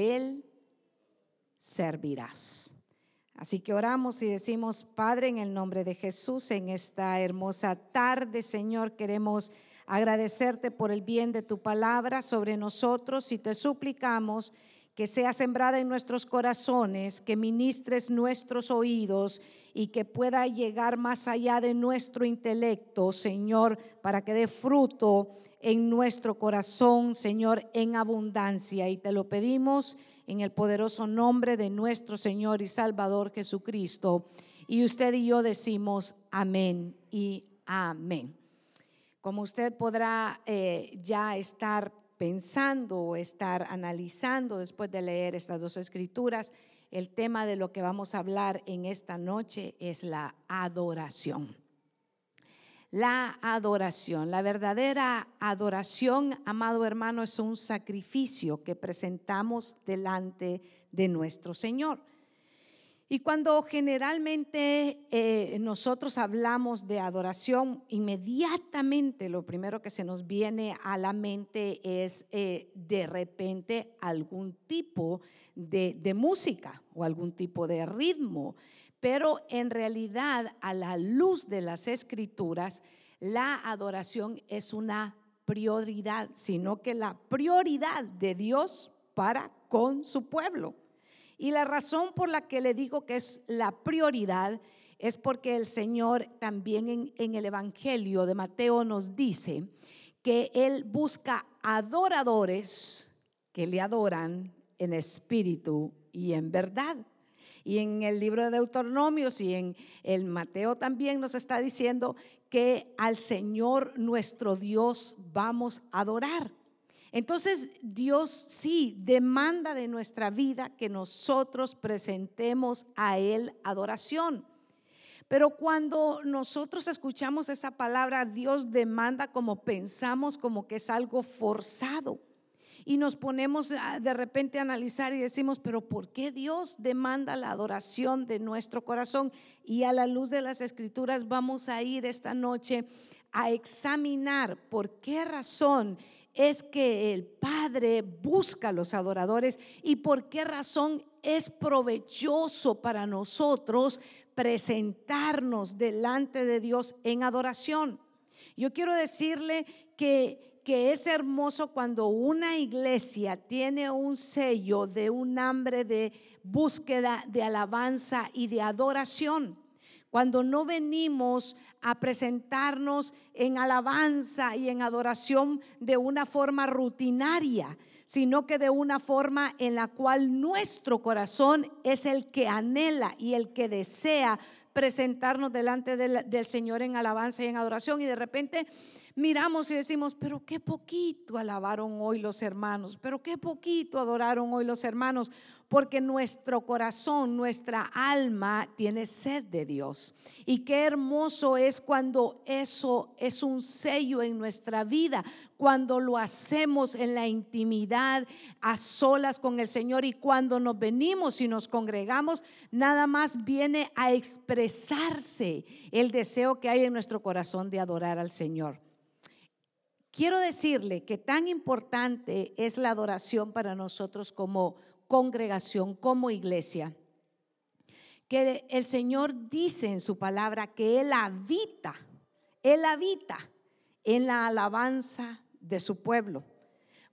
Él servirás. Así que oramos y decimos, Padre, en el nombre de Jesús, en esta hermosa tarde, Señor, queremos agradecerte por el bien de tu palabra sobre nosotros y te suplicamos que sea sembrada en nuestros corazones, que ministres nuestros oídos y que pueda llegar más allá de nuestro intelecto, Señor, para que dé fruto en nuestro corazón, Señor, en abundancia. Y te lo pedimos en el poderoso nombre de nuestro Señor y Salvador Jesucristo. Y usted y yo decimos amén y amén. Como usted podrá eh, ya estar pensando o estar analizando después de leer estas dos escrituras, el tema de lo que vamos a hablar en esta noche es la adoración la adoración. La verdadera adoración, amado hermano, es un sacrificio que presentamos delante de nuestro Señor. Y cuando generalmente eh, nosotros hablamos de adoración, inmediatamente lo primero que se nos viene a la mente es eh, de repente algún tipo de, de música o algún tipo de ritmo. Pero en realidad, a la luz de las escrituras, la adoración es una prioridad, sino que la prioridad de Dios para con su pueblo. Y la razón por la que le digo que es la prioridad es porque el Señor también en, el Evangelio de Mateo nos dice que Él busca adoradores que le adoran en espíritu y en verdad. Y en el libro de Deuteronomios y en el Mateo también nos está diciendo que al Señor nuestro Dios vamos a adorar. Entonces Dios sí demanda de nuestra vida que nosotros presentemos a Él adoración. Pero cuando nosotros escuchamos esa palabra, Dios demanda como pensamos, como que es algo forzado y nos ponemos de repente a analizar y decimos, pero ¿por qué Dios demanda la adoración de nuestro corazón? Y a la luz de las escrituras vamos a ir esta noche a examinar por qué razón es que el Padre busca a los adoradores y por qué razón es provechoso para nosotros presentarnos delante de Dios en adoración. Yo quiero decirle que que es hermoso cuando una iglesia tiene un sello de un hambre de búsqueda, de alabanza y de adoración. Cuando no venimos a presentarnos en alabanza y en adoración de una forma rutinaria, sino que de una forma en la cual nuestro corazón es el que anhela y el que desea presentarnos delante del, Señor en alabanza y en adoración. Y de repente miramos y decimos, pero qué poquito alabaron hoy los hermanos, pero qué poquito adoraron hoy los hermanos, porque nuestro corazón, nuestra alma tiene sed de Dios. Y qué hermoso es cuando eso es un sello en nuestra vida, cuando lo hacemos en la intimidad, a solas con el Señor y cuando nos venimos y nos congregamos, nada más viene a expresarse el deseo que hay en nuestro corazón de adorar al Señor. Quiero decirle que tan importante es la adoración para nosotros como congregación, como iglesia, que el Señor dice en su palabra que Él habita, Él habita en la alabanza de su pueblo.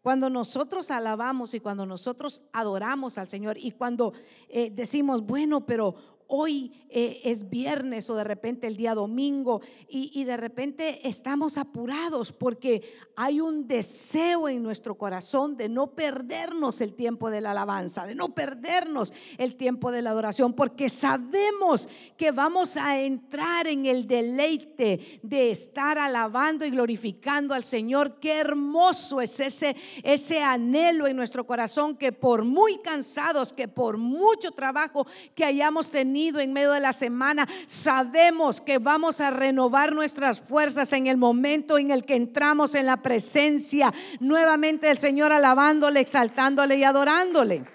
Cuando nosotros alabamos y cuando nosotros adoramos al Señor y cuando eh, decimos, bueno, pero hoy eh, es viernes o de repente el día domingo y, de repente estamos apurados porque hay un deseo en nuestro corazón de no perdernos el tiempo de la alabanza, de no perdernos el tiempo de la adoración, porque sabemos que vamos a entrar en el deleite de estar alabando y glorificando al Señor. Qué hermoso es ese, ese anhelo en nuestro corazón que por muy cansados, que por mucho trabajo que hayamos tenido, en medio de la semana, sabemos que vamos a renovar nuestras fuerzas en el momento en el que entramos en la presencia nuevamente del Señor, alabándole, exaltándole y adorándole.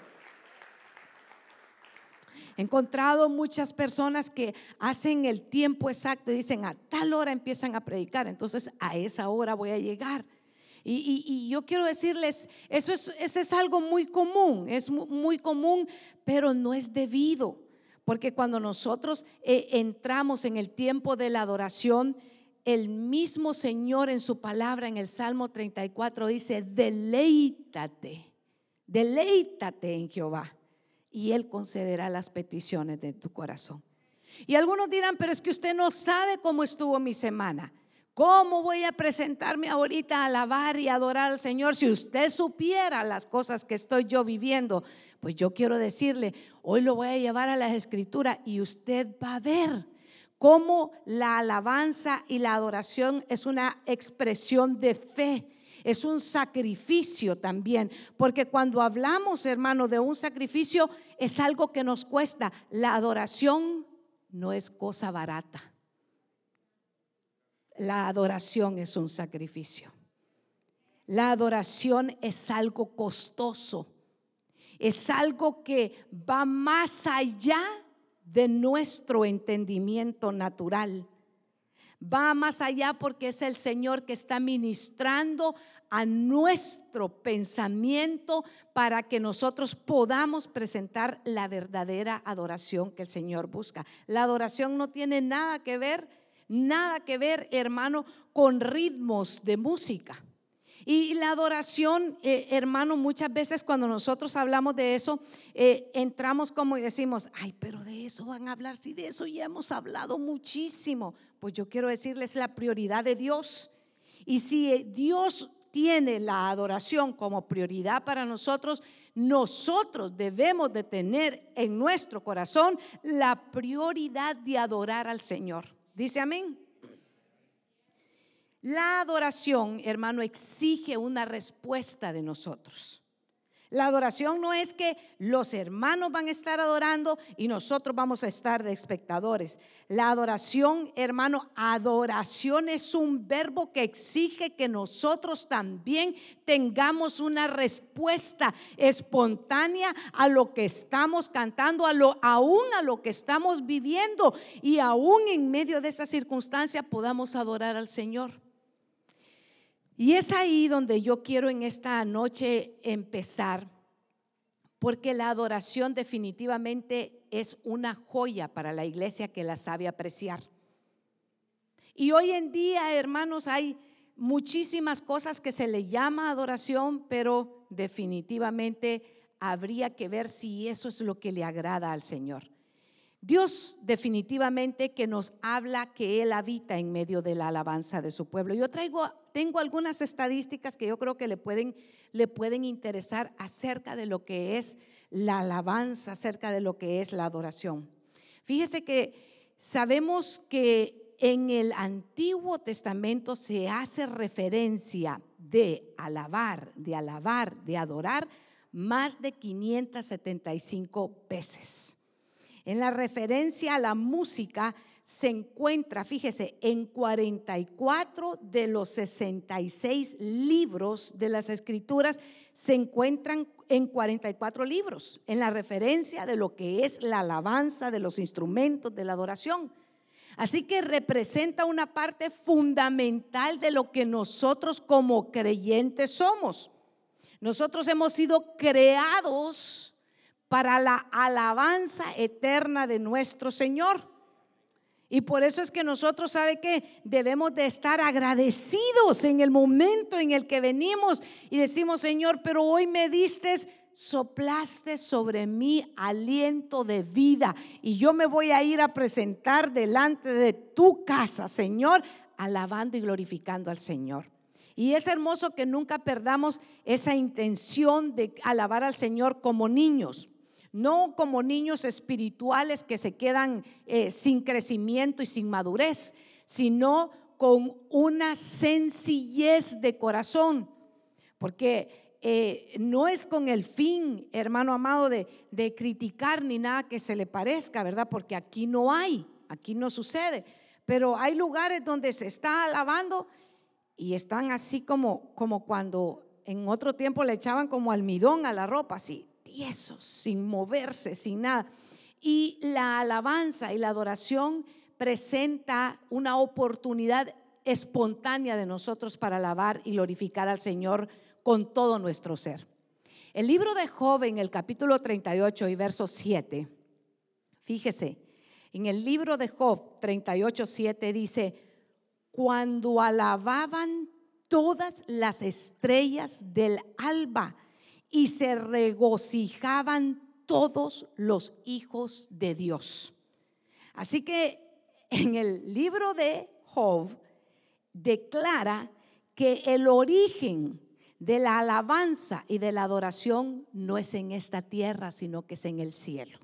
He encontrado muchas personas que hacen el tiempo exacto y dicen a tal hora empiezan a predicar, entonces a esa hora voy a llegar. Y, yo quiero decirles, eso es, eso es algo muy común, es muy común, pero no es debido. Porque cuando nosotros eh, entramos en el tiempo de la adoración, el mismo Señor en su palabra en el Salmo 34 dice, deleítate, deleítate en Jehová y Él concederá las peticiones de tu corazón. Y algunos dirán, pero es que usted no sabe cómo estuvo mi semana. ¿Cómo voy a presentarme ahorita a alabar y adorar al Señor si usted supiera las cosas que estoy yo viviendo? Pues yo quiero decirle, hoy lo voy a llevar a las escrituras y usted va a ver cómo la alabanza y la adoración es una expresión de fe. Es un sacrificio también, porque cuando hablamos, hermano, de un sacrificio, es algo que nos cuesta. La adoración no es cosa barata. La adoración es un sacrificio. La adoración es algo costoso. Es algo que va más allá de nuestro entendimiento natural. Va más allá porque es el Señor que está ministrando a nuestro pensamiento para que nosotros podamos presentar la verdadera adoración que el Señor busca. La adoración no tiene nada que ver, nada que ver, hermano, con ritmos de música. Y la adoración, eh, hermano, muchas veces cuando nosotros hablamos de eso, eh, entramos como y decimos, ay, pero de eso van a hablar, si de eso ya hemos hablado muchísimo. Pues yo quiero decirles la prioridad de Dios. Y si eh, Dios tiene la adoración como prioridad para nosotros, nosotros debemos de tener en nuestro corazón la prioridad de adorar al Señor. Dice amén. La adoración, hermano, exige una respuesta de nosotros. La adoración no es que los hermanos van a estar adorando y nosotros vamos a estar de espectadores. La adoración, hermano, adoración es un verbo que exige que nosotros también tengamos una respuesta espontánea a lo que estamos cantando, a lo, aún a lo que estamos viviendo y aún en medio de esa circunstancia podamos adorar al Señor. Y es ahí donde yo quiero en esta noche empezar, porque la adoración definitivamente es una joya para la iglesia que la sabe apreciar. Y hoy en día, hermanos, hay muchísimas cosas que se le llama adoración, pero definitivamente habría que ver si eso es lo que le agrada al Señor. Dios definitivamente que nos habla que Él habita en medio de la alabanza de su pueblo. Yo traigo, tengo algunas estadísticas que yo creo que le pueden, le pueden interesar acerca de lo que es la alabanza, acerca de lo que es la adoración. Fíjese que sabemos que en el Antiguo Testamento se hace referencia de alabar, de alabar, de adorar más de 575 veces. En la referencia a la música se encuentra, fíjese, en 44 de los 66 libros de las escrituras se encuentran en 44 libros, en la referencia de lo que es la alabanza de los instrumentos de la adoración. Así que representa una parte fundamental de lo que nosotros como creyentes somos. Nosotros hemos sido creados para la alabanza eterna de nuestro Señor. Y por eso es que nosotros, ¿sabe que Debemos de estar agradecidos en el momento en el que venimos y decimos, Señor, pero hoy me diste, soplaste sobre mí aliento de vida y yo me voy a ir a presentar delante de tu casa, Señor, alabando y glorificando al Señor. Y es hermoso que nunca perdamos esa intención de alabar al Señor como niños no como niños espirituales que se quedan eh, sin crecimiento y sin madurez, sino con una sencillez de corazón, porque eh, no es con el fin, hermano amado, de, criticar ni nada que se le parezca, ¿verdad? Porque aquí no hay, aquí no sucede, pero hay lugares donde se está alabando y están así como, como cuando en otro tiempo le echaban como almidón a la ropa, así, tiesos, sin moverse, sin nada. Y la alabanza y la adoración presenta una oportunidad espontánea de nosotros para alabar y glorificar al Señor con todo nuestro ser. El libro de Job en el capítulo 38 y verso 7, fíjese, en el libro de Job 38, 7 dice, cuando alababan todas las estrellas del alba y se regocijaban todos los hijos de Dios. Así que en el libro de Job declara que el origen de la alabanza y de la adoración no es en esta tierra, sino que es en el cielo.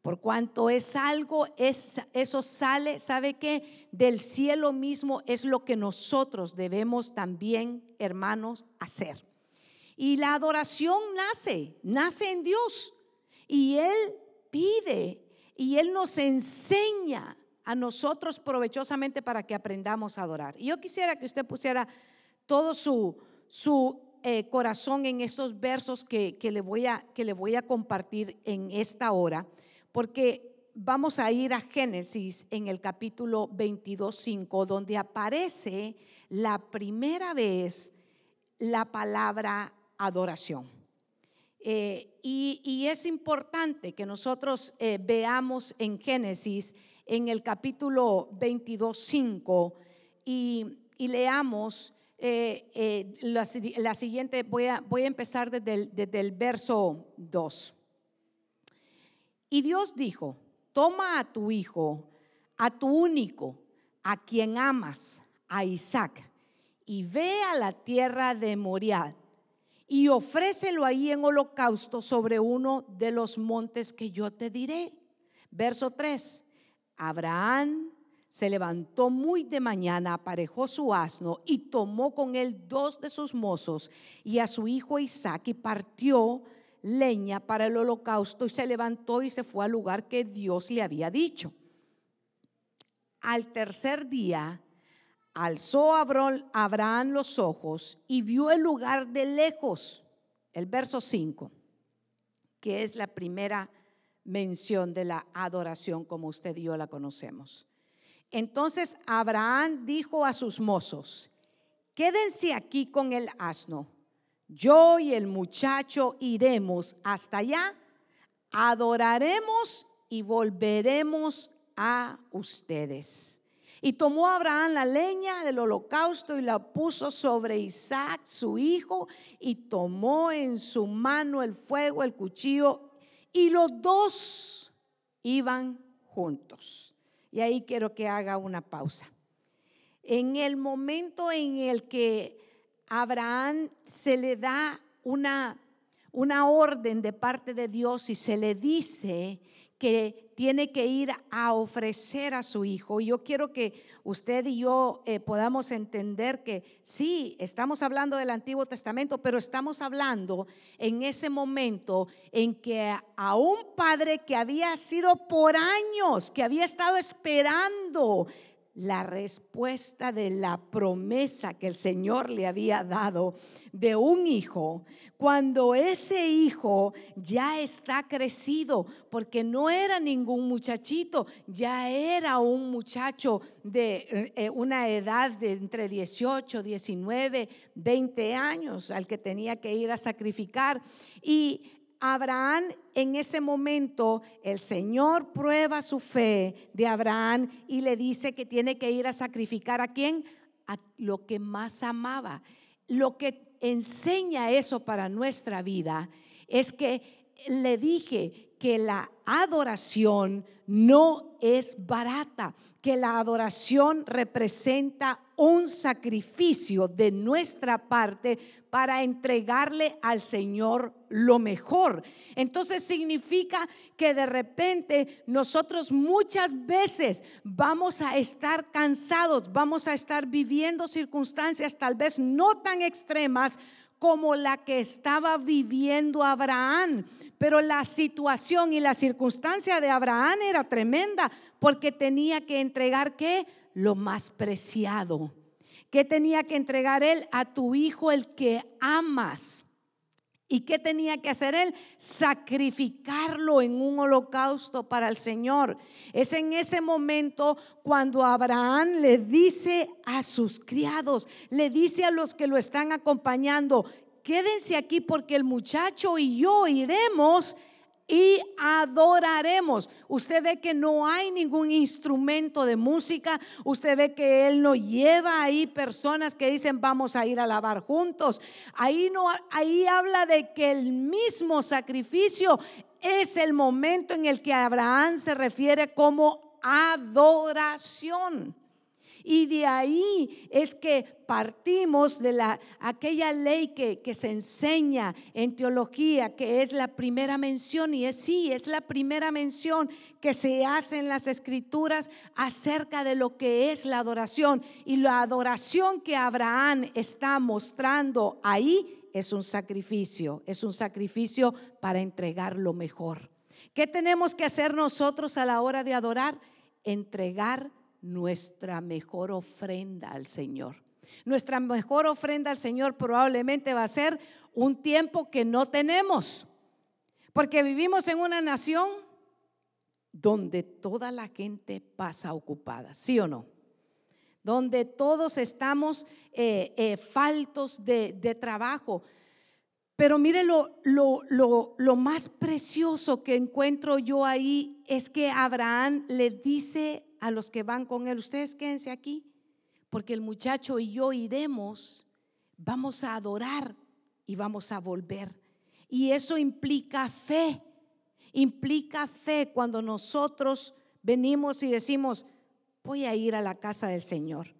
Por cuanto es algo, es, eso sale, ¿sabe qué? Del cielo mismo es lo que nosotros debemos también, hermanos, hacer. Y la adoración nace, nace en Dios. Y Él pide y Él nos enseña a nosotros provechosamente para que aprendamos a adorar. Y yo quisiera que usted pusiera todo su, su eh, corazón en estos versos que, que, le voy a, que le voy a compartir en esta hora, porque vamos a ir a Génesis en el capítulo 22.5, donde aparece la primera vez la palabra adoración. Eh, y, es importante que nosotros eh, veamos en Génesis, en el capítulo 22.5, y, y leamos eh, la, siguiente, voy a, voy a empezar desde el, desde el verso 2. Y Dios dijo, toma a tu hijo, a tu único, a quien amas, a Isaac, y ve a la tierra de Moriah y ofrécelo ahí en holocausto sobre uno de los montes que yo te diré. Verso 3. Abraham se levantó muy de mañana, aparejó su asno y tomó con él dos de sus mozos y a su hijo Isaac y partió leña para el holocausto y se levantó y se fue al lugar que Dios le había dicho. Al tercer día alzó Abraham los ojos y vio el lugar de lejos, el verso 5, que es la primera mención de la adoración como usted y yo la conocemos. Entonces Abraham dijo a sus mozos, quédense aquí con el asno, yo y el muchacho iremos hasta allá, adoraremos y volveremos a ustedes. Y tomó Abraham la leña del holocausto y la puso sobre Isaac, su hijo, y tomó en su mano el fuego, el cuchillo, y los dos iban juntos. Y ahí quiero que haga una pausa. En el momento en el que Abraham se le da una, una orden de parte de Dios y se le dice que tiene que ir a ofrecer a su hijo. Y yo quiero que usted y yo eh, podamos entender que sí, estamos hablando del Antiguo Testamento, pero estamos hablando en ese momento en que a un padre que había sido por años, que había estado esperando la respuesta de la promesa que el Señor le había dado de un hijo, cuando ese hijo ya está crecido, porque no era ningún muchachito, ya era un muchacho de eh, una edad de entre 18, 19, 20 años al que tenía que ir a sacrificar. Y Abraham en ese momento, el Señor prueba su fe de Abraham y le dice que tiene que ir a sacrificar a quién? A lo que más amaba. Lo que enseña eso para nuestra vida es que le dije que la adoración no es barata, que la adoración representa un sacrificio de nuestra parte para entregarle al Señor lo mejor. Entonces significa que de repente nosotros muchas veces vamos a estar cansados, vamos a estar viviendo circunstancias tal vez no tan extremas como la que estaba viviendo Abraham. Pero la situación y la circunstancia de Abraham era tremenda porque tenía que entregar qué? Lo más preciado. ¿Qué tenía que entregar él? A tu hijo el que amas. ¿Y qué tenía que hacer él? Sacrificarlo en un holocausto para el Señor. Es en ese momento cuando Abraham le dice a sus criados, le dice a los que lo están acompañando, quédense aquí porque el muchacho y yo iremos y adoraremos. Usted ve que no hay ningún instrumento de música. Usted ve que él no lleva ahí personas que dicen vamos a ir a lavar juntos. Ahí no ahí habla de que el mismo sacrificio es el momento en el que Abraham se refiere como adoración. Y de ahí es que partimos de la, aquella ley que, que, se enseña en teología, que es la primera mención, y es sí, es la primera mención que se hace en las escrituras acerca de lo que es la adoración. Y la adoración que Abraham está mostrando ahí es un sacrificio, es un sacrificio para entregar lo mejor. ¿Qué tenemos que hacer nosotros a la hora de adorar? Entregar nuestra mejor ofrenda al Señor. Nuestra mejor ofrenda al Señor probablemente va a ser un tiempo que no tenemos, porque vivimos en una nación donde toda la gente pasa ocupada, ¿sí o no? Donde todos estamos eh, eh, faltos de, de, trabajo. Pero mire lo, lo, lo, lo más precioso que encuentro yo ahí es que Abraham le dice a los que van con él, ustedes quédense aquí, porque el muchacho y yo iremos, vamos a adorar y vamos a volver. Y eso implica fe, implica fe cuando nosotros venimos y decimos, voy a ir a la casa del Señor.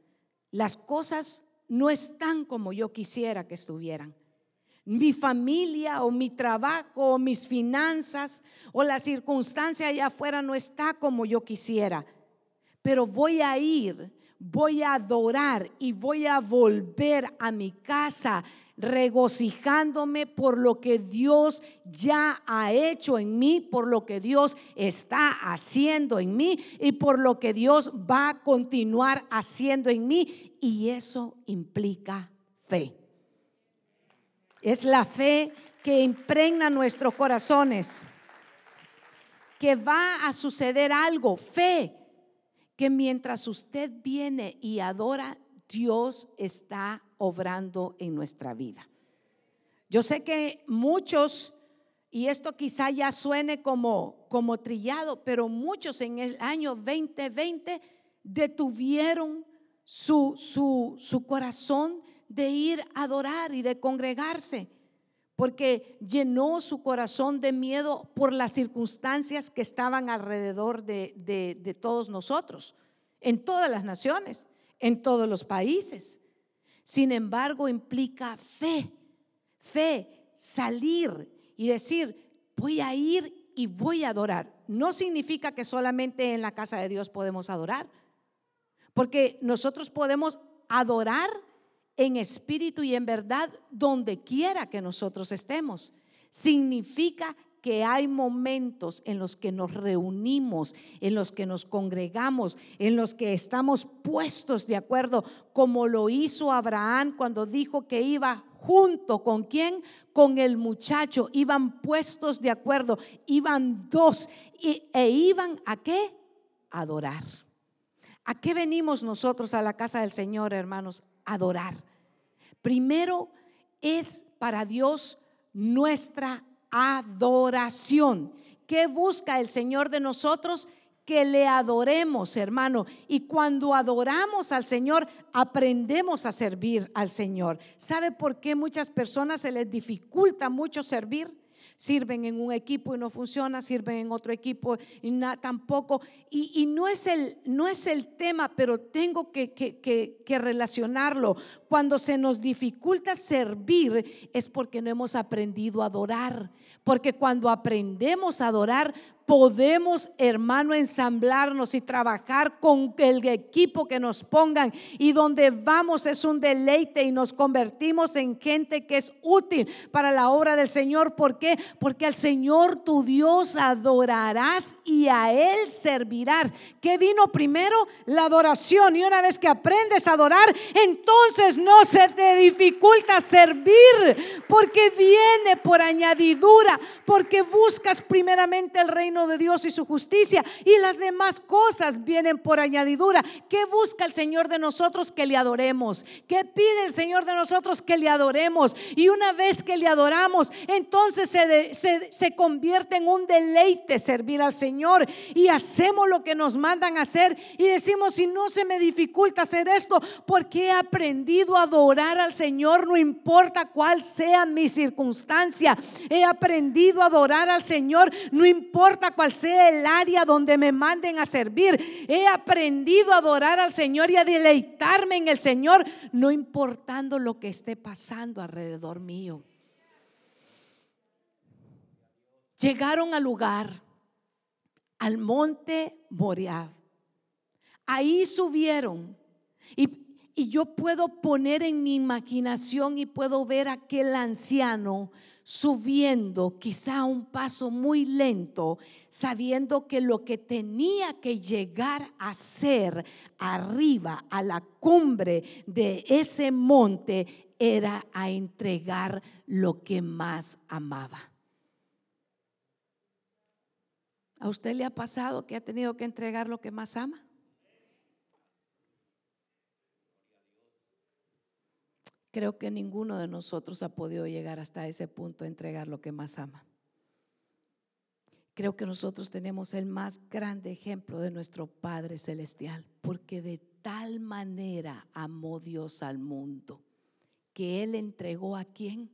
Las cosas no están como yo quisiera que estuvieran. Mi familia o mi trabajo o mis finanzas o la circunstancia allá afuera no está como yo quisiera pero voy a ir, voy a adorar y voy a volver a mi casa regocijándome por lo que Dios ya ha hecho en mí, por lo que Dios está haciendo en mí y por lo que Dios va a continuar haciendo en mí. Y eso implica fe. Es la fe que impregna nuestros corazones, que va a suceder algo, fe que mientras usted viene y adora, Dios está obrando en nuestra vida. Yo sé que muchos, y esto quizá ya suene como, como trillado, pero muchos en el año 2020 detuvieron su, su, su corazón de ir a adorar y de congregarse porque llenó su corazón de miedo por las circunstancias que estaban alrededor de, todos nosotros, en todas las naciones, en todos los países. Sin embargo, implica fe, fe, salir y decir, voy a ir y voy a adorar. No significa que solamente en la casa de Dios podemos adorar, porque nosotros podemos adorar en espíritu y en verdad donde quiera que nosotros estemos. Significa que hay momentos en los que nos reunimos, en los que nos congregamos, en los que estamos puestos de acuerdo, como lo hizo Abraham cuando dijo que iba junto con quién, con el muchacho, iban puestos de acuerdo, iban dos e iban a qué? Adorar. ¿A qué venimos nosotros a la casa del Señor, hermanos? Adorar. Primero es para Dios nuestra adoración. ¿Qué busca el Señor de nosotros? Que le adoremos, hermano. Y cuando adoramos al Señor, aprendemos a servir al Señor. ¿Sabe por qué muchas personas se les dificulta mucho servir? Sirven en un equipo y no funciona, sirven en otro equipo y nada tampoco. Y, no, es el, no es el tema, pero tengo que, que relacionarlo. Cuando se nos dificulta servir es porque no hemos aprendido a adorar. Porque cuando aprendemos a adorar, podemos, hermano, ensamblarnos y trabajar con el equipo que nos pongan y donde vamos es un deleite y nos convertimos en gente que es útil para la obra del Señor. ¿Por qué? Porque al Señor tu Dios adorarás y a Él servirás. ¿Qué vino primero? La adoración. Y una vez que aprendes a adorar, entonces no se te dificulta servir porque viene por añadidura, porque buscas primeramente el reino de Dios y su justicia y las demás cosas vienen por añadidura. ¿Qué busca el Señor de nosotros? Que le adoremos. ¿Qué pide el Señor de nosotros? Que le adoremos. Y una vez que le adoramos, entonces se, se, convierte en un deleite servir al Señor y hacemos lo que nos mandan hacer y decimos, si no se me dificulta hacer esto, porque he aprendido a adorar al Señor, no importa cuál sea mi circunstancia. He aprendido a adorar al Señor, no importa cual sea el área donde me manden a servir. He aprendido a adorar al Señor y a deleitarme en el Señor, no importando lo que esté pasando alrededor mío. Llegaron al lugar, al monte Moriah. Ahí subieron y y yo puedo poner en mi imaginación y puedo ver aquel anciano subiendo quizá un paso muy lento, sabiendo que lo que tenía que llegar a ser arriba, a la cumbre de ese monte, era a entregar lo que más amaba. ¿A usted le ha pasado que ha tenido que entregar lo que más ama? Creo que ninguno de nosotros ha podido llegar hasta ese punto de entregar lo que más ama. Creo que nosotros tenemos el más grande ejemplo de nuestro Padre Celestial, porque de tal manera amó Dios al mundo, que Él entregó a quién?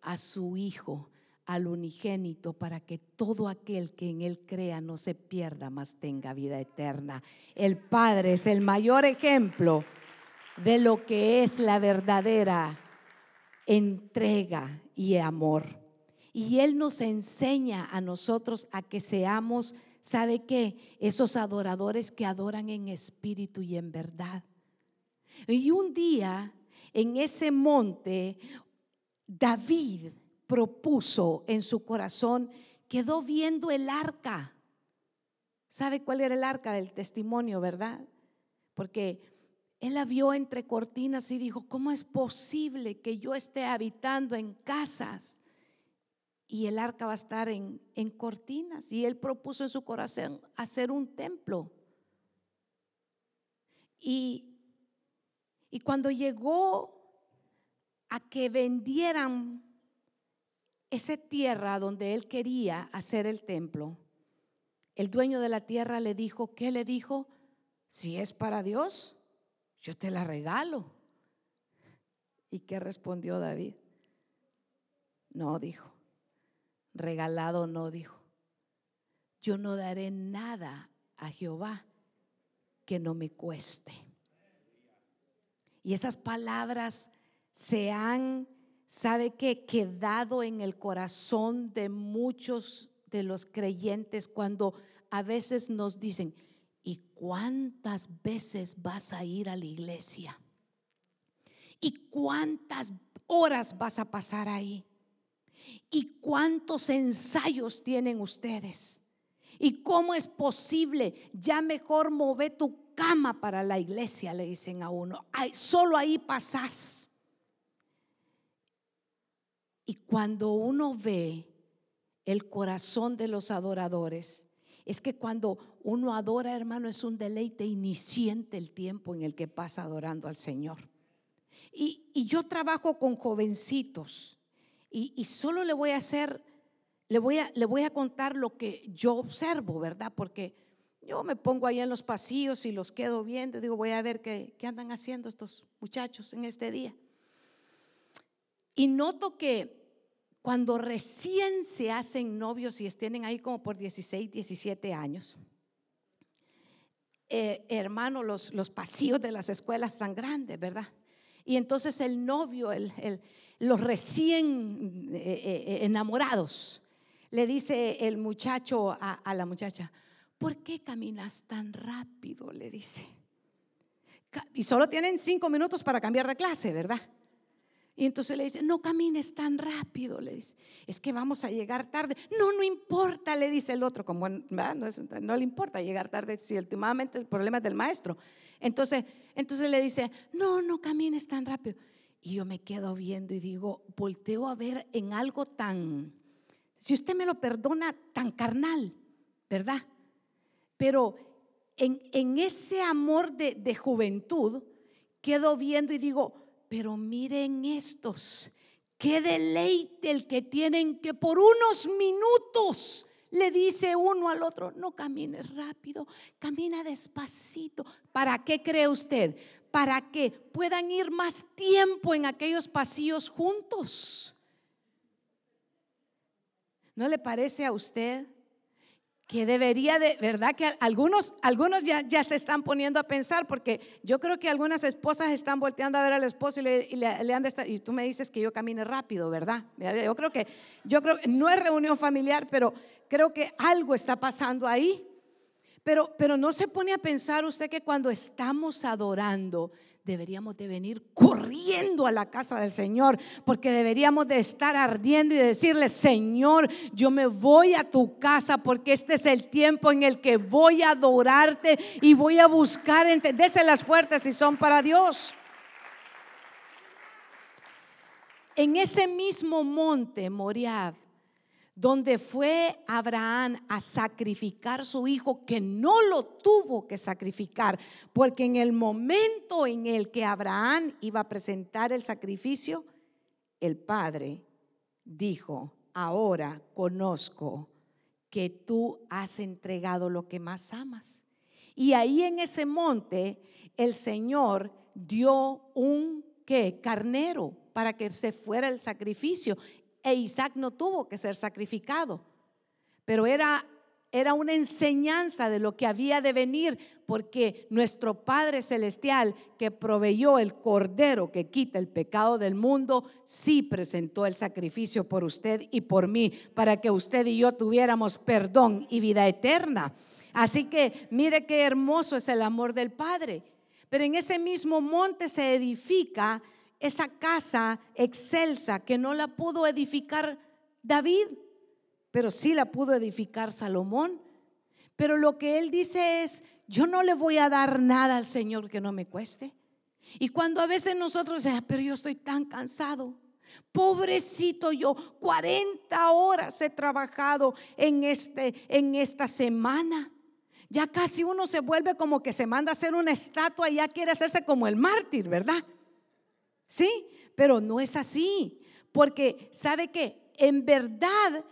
A su Hijo, al unigénito, para que todo aquel que en Él crea no se pierda, mas tenga vida eterna. El Padre es el mayor ejemplo de lo que es la verdadera entrega y amor. Y Él nos enseña a nosotros a que seamos, ¿sabe qué? Esos adoradores que adoran en espíritu y en verdad. Y un día, en ese monte, David propuso en su corazón, quedó viendo el arca. ¿Sabe cuál era el arca del testimonio, verdad? Porque él la vio entre cortinas y dijo, ¿cómo es posible que yo esté habitando en casas y el arca va a estar en, en cortinas? Y él propuso en su corazón hacer un templo. Y, y cuando llegó a que vendieran esa tierra donde él quería hacer el templo, el dueño de la tierra le dijo, ¿qué le dijo? Si es para Dios, yo te la regalo. ¿Y qué respondió David? No, dijo. Regalado no, dijo. Yo no daré nada a Jehová que no me cueste. Y esas palabras se han, ¿sabe qué? Quedado en el corazón de muchos de los creyentes cuando a veces nos dicen, ¿Y cuántas veces vas a ir a la iglesia? ¿Y cuántas horas vas a pasar ahí? ¿Y cuántos ensayos tienen ustedes? ¿Y cómo es posible? Ya mejor move tu cama para la iglesia, le dicen a uno. solo ahí pasas. Y cuando uno ve el corazón de los adoradores, es que cuando uno adora, hermano, es un deleite y ni siente el tiempo en el que pasa adorando al Señor. Y, yo trabajo con jovencitos y, solo le voy a hacer, le voy a, le voy a contar lo que yo observo, ¿verdad? Porque yo me pongo ahí en los pasillos y los quedo viendo digo, voy a ver qué, qué andan haciendo estos muchachos en este día. Y noto que cuando recién se hacen novios y estén ahí como por 16, 17 años, eh, hermano, los, los pasillos de las escuelas tan grandes, ¿verdad? Y entonces el novio, los recién eh, eh, enamorados, le dice el muchacho a, a la muchacha, ¿por qué caminas tan rápido? Le dice. Y solo tienen cinco minutos para cambiar de clase, ¿verdad? Y entonces le dice, no camines tan rápido, le dice, es que vamos a llegar tarde. No, no importa, le dice el otro, como no, no, le importa llegar tarde si últimamente el problema es del maestro. Entonces, entonces le dice, no, no camines tan rápido. Y yo me quedo viendo y digo, volteo a ver en algo tan, si usted me lo perdona, tan carnal, ¿verdad? Pero en, en ese amor de, de juventud, quedo viendo y digo, pero miren estos, qué deleite el que tienen que por unos minutos le dice uno al otro, no camines rápido, camina despacito. ¿Para qué cree usted? Para que puedan ir más tiempo en aquellos pasillos juntos. ¿No le parece a usted? Que debería de, ¿verdad? Que algunos, algunos ya, ya se están poniendo a pensar, porque yo creo que algunas esposas están volteando a ver al esposo y le, y le, han de estar, y tú me dices que yo camine rápido, ¿verdad? Yo creo que, yo creo, no es reunión familiar, pero creo que algo está pasando ahí. Pero, pero no se pone a pensar usted que cuando estamos adorando, deberíamos de venir corriendo a la casa del Señor, porque deberíamos de estar ardiendo y decirle, Señor, yo me voy a tu casa porque este es el tiempo en el que voy a adorarte y voy a buscar entenderse las fuertes si son para Dios. En ese mismo monte, Moriab, donde fue Abraham a sacrificar su hijo, que no lo tuvo que sacrificar, porque en el momento en el que Abraham iba a presentar el sacrificio, el padre dijo, ahora conozco que tú has entregado lo que más amas. Y ahí en ese monte el Señor dio un ¿qué? carnero para que se fuera el sacrificio e Isaac no tuvo que ser sacrificado, pero era, era una enseñanza de lo que había de venir, porque nuestro Padre Celestial que proveyó el cordero que quita el pecado del mundo, sí presentó el sacrificio por usted y por mí, para que usted y yo tuviéramos perdón y vida eterna. Así que mire qué hermoso es el amor del Padre. Pero en ese mismo monte se edifica esa casa excelsa que no la pudo edificar David, pero sí la pudo edificar Salomón. Pero lo que él dice es, yo no le voy a dar nada al Señor que no me cueste. Y cuando a veces nosotros, ah, pero yo estoy tan cansado, pobrecito yo, 40 horas he trabajado en, este, en esta semana. Ya casi uno se vuelve como que se manda a hacer una estatua y ya quiere hacerse como el mártir, ¿verdad? ¿Sí? Pero no es así, porque sabe que en verdad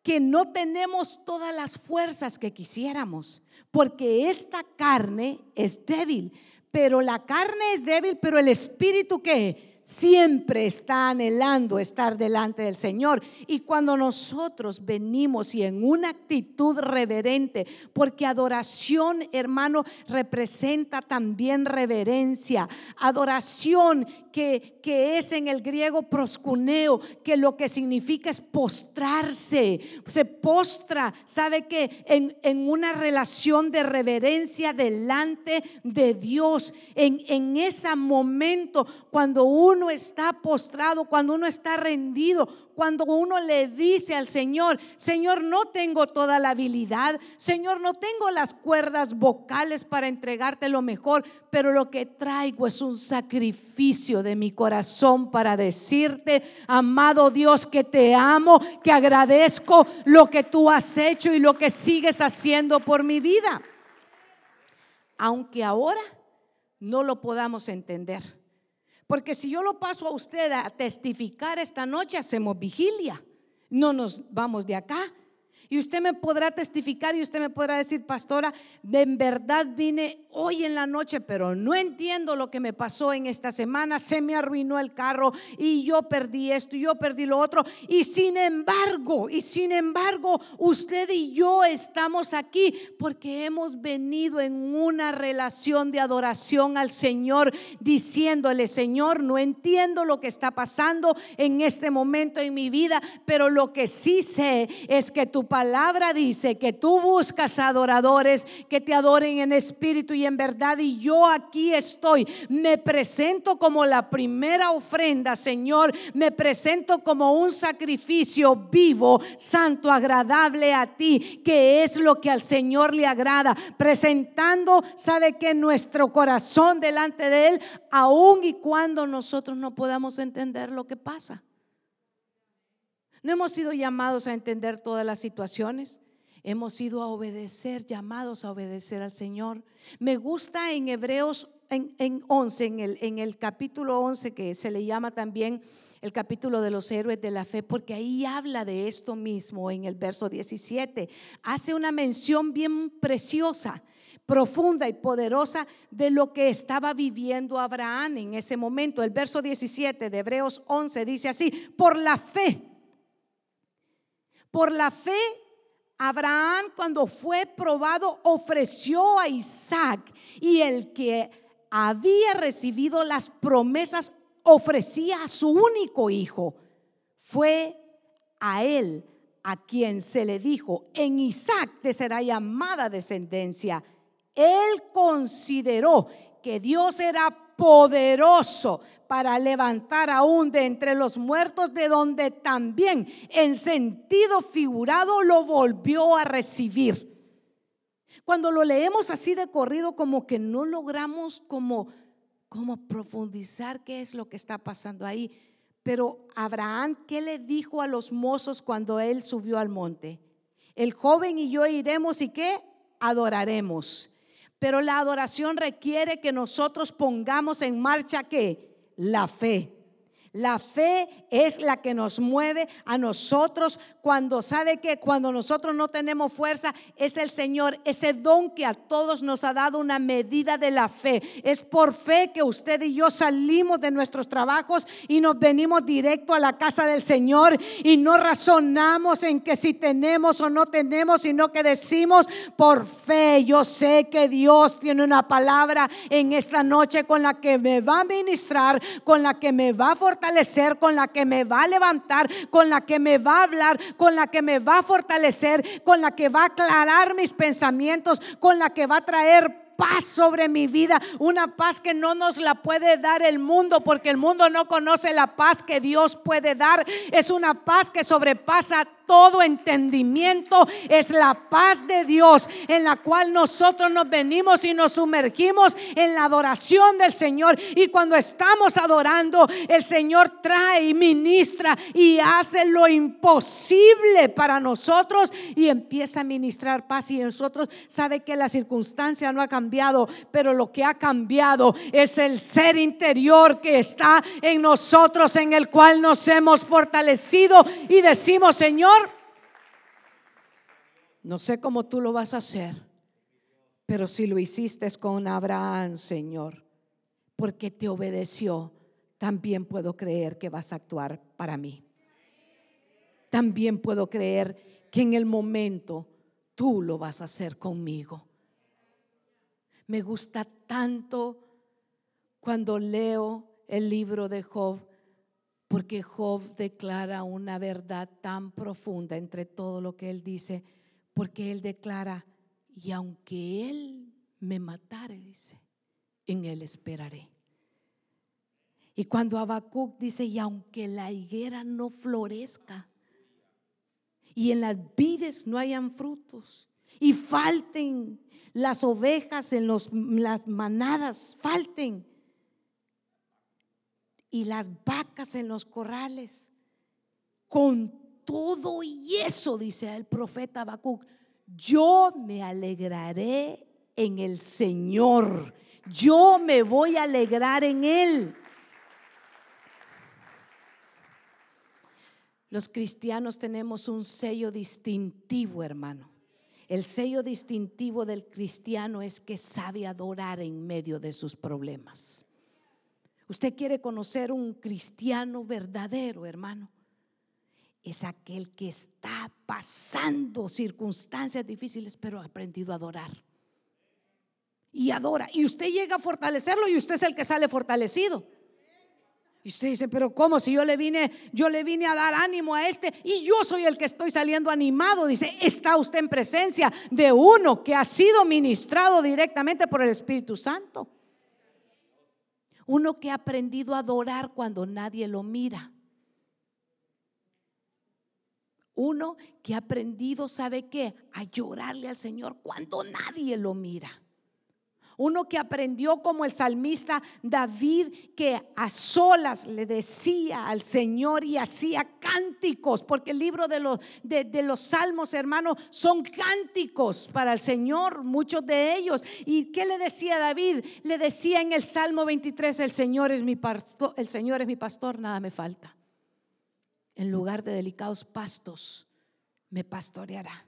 que no tenemos todas las fuerzas que quisiéramos, porque esta carne es débil, pero la carne es débil, pero el espíritu que siempre está anhelando estar delante del Señor. Y cuando nosotros venimos y en una actitud reverente, porque adoración, hermano, representa también reverencia. Adoración que, que es en el griego proscuneo, que lo que significa es postrarse. Se postra, ¿sabe que En, en una relación de reverencia delante de Dios. En, en ese momento, cuando uno uno está postrado, cuando uno está rendido, cuando uno le dice al Señor, Señor, no tengo toda la habilidad, Señor, no tengo las cuerdas vocales para entregarte lo mejor, pero lo que traigo es un sacrificio de mi corazón para decirte, amado Dios, que te amo, que agradezco lo que tú has hecho y lo que sigues haciendo por mi vida. Aunque ahora no lo podamos entender porque si yo lo paso a usted a testificar esta noche, hacemos vigilia. No nos vamos de acá. Y usted me podrá testificar y usted me podrá decir, pastora, en verdad vine hoy en la noche, pero no entiendo lo que me pasó en esta semana. Se me arruinó el carro y yo perdí esto y yo perdí lo otro. Y sin embargo, y sin embargo, usted y yo estamos aquí porque hemos venido en una relación de adoración al Señor, diciéndole, Señor, no entiendo lo que está pasando en este momento en mi vida, pero lo que sí sé es que tu palabra dice que tú buscas adoradores que te adoren en espíritu y en verdad. Y yo aquí estoy. Me presento como la primera ofrenda, Señor. Me presento como un sacrificio vivo, santo, agradable a ti, que es lo que al Señor le agrada. Presentando, sabe que nuestro corazón delante de Él, aun y cuando nosotros no podamos entender lo que pasa. No hemos sido llamados a entender todas las situaciones. Hemos sido a obedecer, llamados a obedecer al Señor. Me gusta en Hebreos en, 11, en el, en el capítulo 11, que se le llama también el capítulo de los héroes de la fe, porque ahí habla de esto mismo en el verso 17. Hace una mención bien preciosa, profunda y poderosa de lo que estaba viviendo Abraham en ese momento. El verso 17 de Hebreos 11 dice así, por la fe por la fe, Abraham cuando fue probado ofreció a Isaac y el que había recibido las promesas ofrecía a su único hijo. Fue a él a quien se le dijo, en Isaac te será llamada descendencia. Él consideró que Dios era poderoso para levantar aún de entre los muertos, de donde también en sentido figurado lo volvió a recibir. Cuando lo leemos así de corrido, como que no logramos como, como profundizar qué es lo que está pasando ahí. Pero Abraham, ¿qué le dijo a los mozos cuando él subió al monte? El joven y yo iremos y qué? Adoraremos. Pero la adoración requiere que nosotros pongamos en marcha qué? La fe. La fe es la que nos mueve a nosotros cuando sabe que cuando nosotros no tenemos fuerza es el Señor, ese don que a todos nos ha dado una medida de la fe. Es por fe que usted y yo salimos de nuestros trabajos y nos venimos directo a la casa del Señor y no razonamos en que si tenemos o no tenemos, sino que decimos por fe, yo sé que Dios tiene una palabra en esta noche con la que me va a ministrar, con la que me va a fortalecer con la que me va a levantar, con la que me va a hablar, con la que me va a fortalecer, con la que va a aclarar mis pensamientos, con la que va a traer paz sobre mi vida, una paz que no nos la puede dar el mundo, porque el mundo no conoce la paz que Dios puede dar. Es una paz que sobrepasa todo entendimiento es la paz de Dios en la cual nosotros nos venimos y nos sumergimos en la adoración del Señor. Y cuando estamos adorando, el Señor trae y ministra y hace lo imposible para nosotros y empieza a ministrar paz. Y nosotros sabe que la circunstancia no ha cambiado, pero lo que ha cambiado es el ser interior que está en nosotros, en el cual nos hemos fortalecido y decimos, Señor, no sé cómo tú lo vas a hacer, pero si lo hiciste con Abraham, Señor, porque te obedeció, también puedo creer que vas a actuar para mí. También puedo creer que en el momento tú lo vas a hacer conmigo. Me gusta tanto cuando leo el libro de Job, porque Job declara una verdad tan profunda entre todo lo que él dice porque él declara, y aunque él me matare, dice, en él esperaré. Y cuando Habacuc dice, y aunque la higuera no florezca, y en las vides no hayan frutos, y falten las ovejas en los, las manadas, falten, y las vacas en los corrales, con todo y eso, dice el profeta Habacuc, yo me alegraré en el Señor. Yo me voy a alegrar en Él. Los cristianos tenemos un sello distintivo, hermano. El sello distintivo del cristiano es que sabe adorar en medio de sus problemas. Usted quiere conocer un cristiano verdadero, hermano. Es aquel que está pasando circunstancias difíciles, pero ha aprendido a adorar. Y adora. Y usted llega a fortalecerlo y usted es el que sale fortalecido. Y usted dice, pero ¿cómo? Si yo le vine, yo le vine a dar ánimo a este y yo soy el que estoy saliendo animado. Dice, está usted en presencia de uno que ha sido ministrado directamente por el Espíritu Santo. Uno que ha aprendido a adorar cuando nadie lo mira. Uno que ha aprendido, ¿sabe qué? A llorarle al Señor cuando nadie lo mira. Uno que aprendió como el salmista David, que a solas le decía al Señor y hacía cánticos, porque el libro de los, de, los salmos, hermanos, son cánticos para el Señor, muchos de ellos. ¿Y qué le decía David? Le decía en el Salmo 23, el Señor es mi pastor, el Señor es mi pastor, nada me falta. En lugar de delicados pastos, me pastoreará.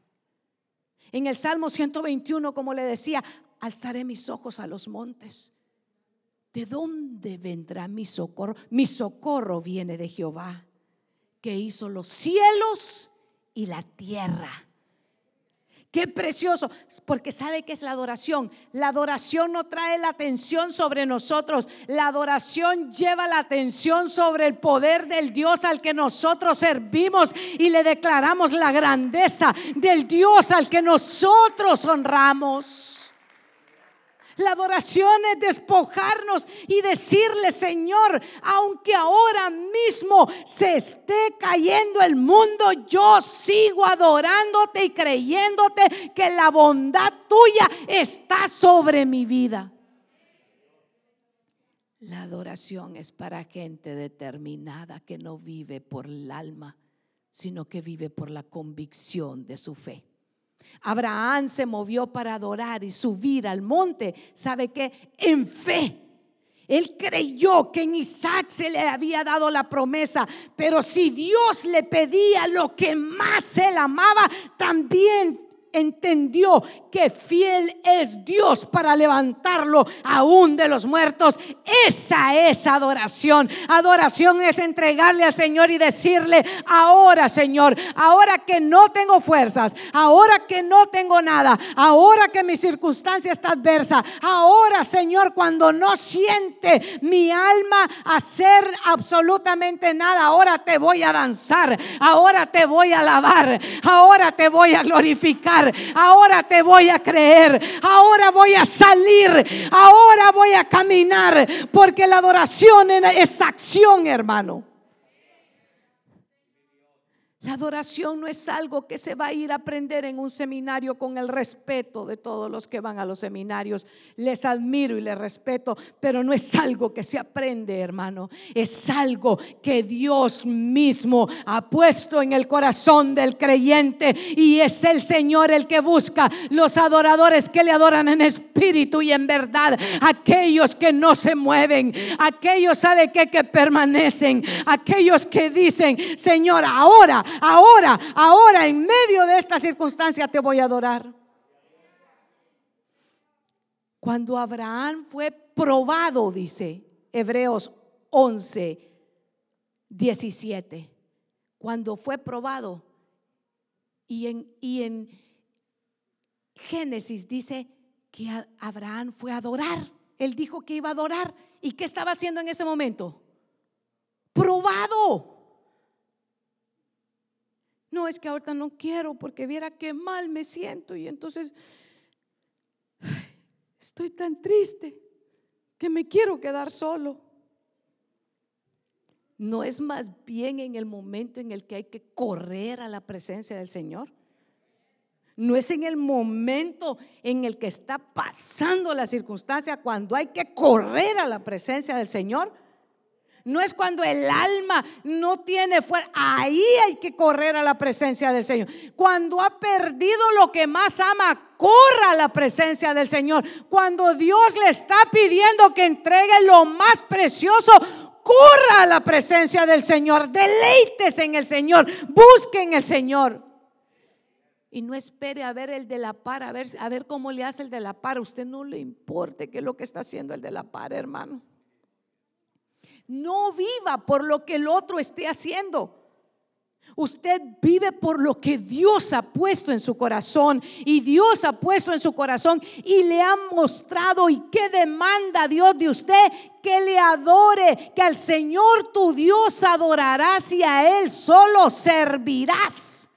En el Salmo 121, como le decía, alzaré mis ojos a los montes. ¿De dónde vendrá mi socorro? Mi socorro viene de Jehová, que hizo los cielos y la tierra. Qué precioso, porque sabe que es la adoración. La adoración no trae la atención sobre nosotros. La adoración lleva la atención sobre el poder del Dios al que nosotros servimos y le declaramos la grandeza del Dios al que nosotros honramos. La adoración es despojarnos y decirle, Señor, aunque ahora mismo se esté cayendo el mundo, yo sigo adorándote y creyéndote que la bondad tuya está sobre mi vida. La adoración es para gente determinada que no vive por el alma, sino que vive por la convicción de su fe. Abraham se movió para adorar y subir al monte. ¿Sabe qué? En fe. Él creyó que en Isaac se le había dado la promesa, pero si Dios le pedía lo que más él amaba, también entendió que fiel es Dios para levantarlo aún de los muertos. Esa es adoración. Adoración es entregarle al Señor y decirle, ahora Señor, ahora que no tengo fuerzas, ahora que no tengo nada, ahora que mi circunstancia está adversa, ahora Señor, cuando no siente mi alma hacer absolutamente nada, ahora te voy a danzar, ahora te voy a alabar, ahora te voy a glorificar, ahora te voy a creer, ahora voy a salir, ahora voy a caminar, porque la adoración es acción, hermano. La adoración no es algo que se va a ir a aprender en un seminario con el respeto de todos los que van a los seminarios. Les admiro y les respeto, pero no es algo que se aprende, hermano. Es algo que Dios mismo ha puesto en el corazón del creyente y es el Señor el que busca los adoradores que le adoran en espíritu y en verdad. Aquellos que no se mueven, aquellos, ¿sabe qué? Que permanecen, aquellos que dicen, Señor, ahora ahora, ahora, en medio de esta circunstancia te voy a adorar. Cuando Abraham fue probado, dice Hebreos 11, 17, cuando fue probado, y en, y en Génesis dice que Abraham fue a adorar. Él dijo que iba a adorar. ¿Y qué estaba haciendo en ese momento? Probado. No, es que ahorita no quiero porque viera qué mal me siento y entonces estoy tan triste que me quiero quedar solo. ¿No es más bien en el momento en el que hay que correr a la presencia del Señor? No es en el momento en el que está pasando la circunstancia cuando hay que correr a la presencia del Señor. No es cuando el alma no tiene fuerza. Ahí hay que correr a la presencia del Señor. Cuando ha perdido lo que más ama, corra a la presencia del Señor. Cuando Dios le está pidiendo que entregue lo más precioso, corra a la presencia del Señor, deleites en el Señor, busque en el Señor. Y no espere a ver el de la par, a ver, a ver cómo le hace el de la par. A usted no le importe qué es lo que está haciendo el de la par, hermano. No viva por lo que el otro esté haciendo. Usted vive por lo que Dios ha puesto en su corazón y Dios ha puesto en su corazón y le ha mostrado y qué demanda Dios de usted que le adore, que al Señor tu Dios adorarás y a Él solo servirás.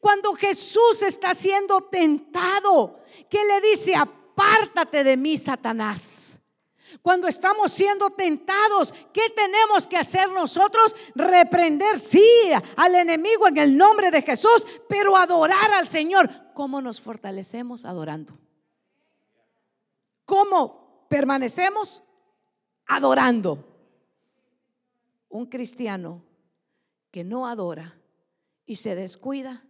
Cuando Jesús está siendo tentado, ¿qué le dice? Apártate de mí, Satanás. Cuando estamos siendo tentados, ¿qué tenemos que hacer nosotros? Reprender, sí, al enemigo en el nombre de Jesús, pero adorar al Señor. ¿Cómo nos fortalecemos? Adorando. ¿Cómo permanecemos? Adorando. Un cristiano que no adora y se descuida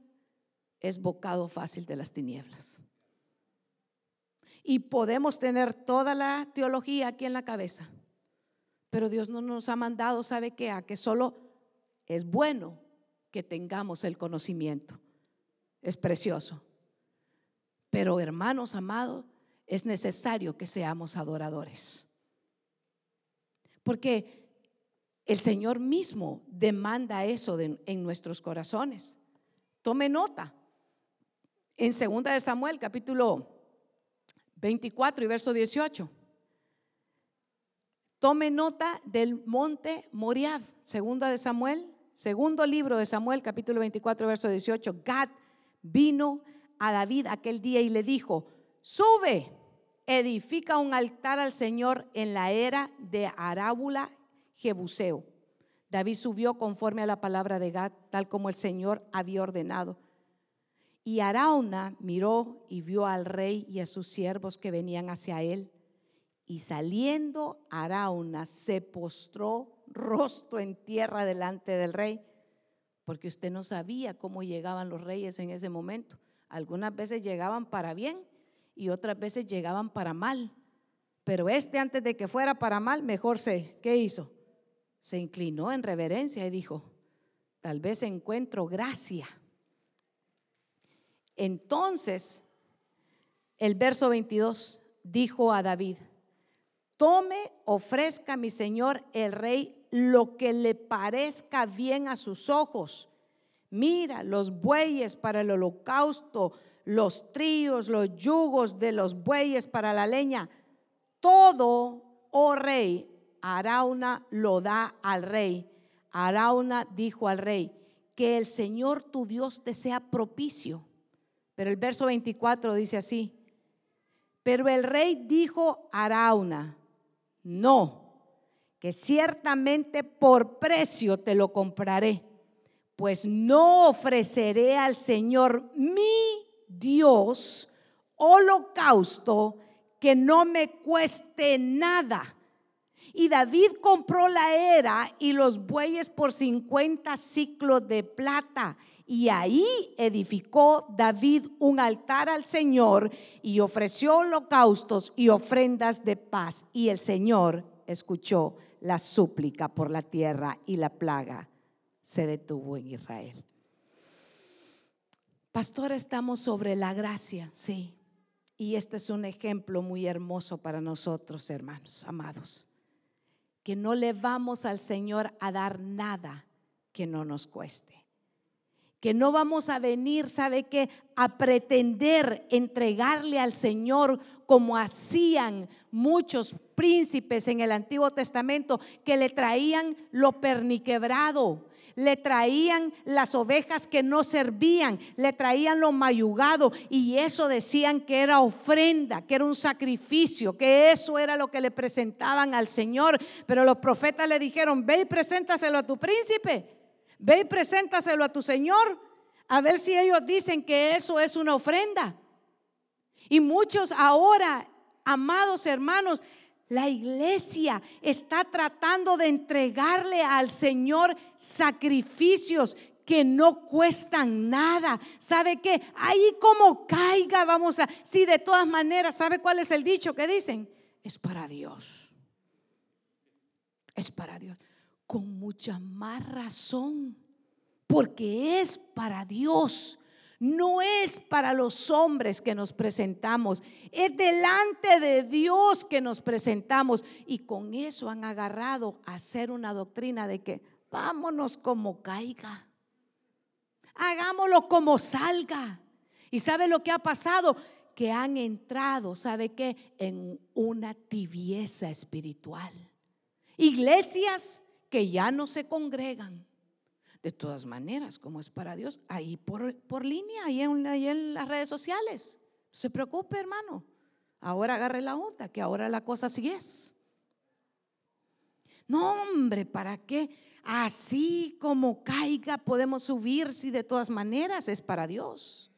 es bocado fácil de las tinieblas. Y podemos tener toda la teología aquí en la cabeza. Pero Dios no nos ha mandado, ¿sabe qué? A que solo es bueno que tengamos el conocimiento. Es precioso. Pero hermanos amados, es necesario que seamos adoradores. Porque el Señor mismo demanda eso en nuestros corazones. Tome nota. En 2 de Samuel, capítulo 24 y verso 18. Tome nota del monte Moriab, segunda de Samuel, segundo libro de Samuel, capítulo 24, verso 18. Gad vino a David aquel día y le dijo, sube, edifica un altar al Señor en la era de Arábula, Jebuseo. David subió conforme a la palabra de Gad, tal como el Señor había ordenado. Y Arauna miró y vio al rey y a sus siervos que venían hacia él. Y saliendo Arauna se postró rostro en tierra delante del rey, porque usted no sabía cómo llegaban los reyes en ese momento. Algunas veces llegaban para bien y otras veces llegaban para mal. Pero este antes de que fuera para mal, mejor se, ¿qué hizo? Se inclinó en reverencia y dijo, tal vez encuentro gracia entonces, el verso 22 dijo a David, tome, ofrezca mi señor el rey lo que le parezca bien a sus ojos. Mira los bueyes para el holocausto, los tríos, los yugos de los bueyes para la leña. Todo, oh rey, Arauna lo da al rey. Arauna dijo al rey, que el Señor tu Dios te sea propicio pero el verso 24 dice así, pero el rey dijo a Arauna, no, que ciertamente por precio te lo compraré, pues no ofreceré al Señor mi Dios holocausto que no me cueste nada. Y David compró la era y los bueyes por 50 ciclos de plata y ahí edificó David un altar al Señor y ofreció holocaustos y ofrendas de paz. Y el Señor escuchó la súplica por la tierra y la plaga se detuvo en Israel. Pastor, estamos sobre la gracia, sí. Y este es un ejemplo muy hermoso para nosotros, hermanos, amados. Que no le vamos al Señor a dar nada que no nos cueste que no vamos a venir, ¿sabe qué? A pretender entregarle al Señor como hacían muchos príncipes en el Antiguo Testamento, que le traían lo perniquebrado, le traían las ovejas que no servían, le traían lo mayugado y eso decían que era ofrenda, que era un sacrificio, que eso era lo que le presentaban al Señor. Pero los profetas le dijeron, ve y preséntaselo a tu príncipe. Ve y preséntaselo a tu Señor, a ver si ellos dicen que eso es una ofrenda. Y muchos ahora, amados hermanos, la iglesia está tratando de entregarle al Señor sacrificios que no cuestan nada. ¿Sabe qué? Ahí como caiga, vamos a... Si de todas maneras, ¿sabe cuál es el dicho que dicen? Es para Dios. Es para Dios. Con mucha más razón. Porque es para Dios. No es para los hombres que nos presentamos, es delante de Dios que nos presentamos. Y con eso han agarrado a hacer una doctrina de que vámonos como caiga, hagámoslo como salga. ¿Y sabe lo que ha pasado? Que han entrado, ¿sabe qué? En una tibieza espiritual. Iglesias que ya no se congregan de todas maneras, como es para Dios, ahí por, por línea, ahí en, en las redes sociales. No se preocupe, hermano. Ahora agarre la onda, que ahora la cosa así es. No, hombre, ¿para qué? Así como caiga podemos subir si de todas maneras es para Dios.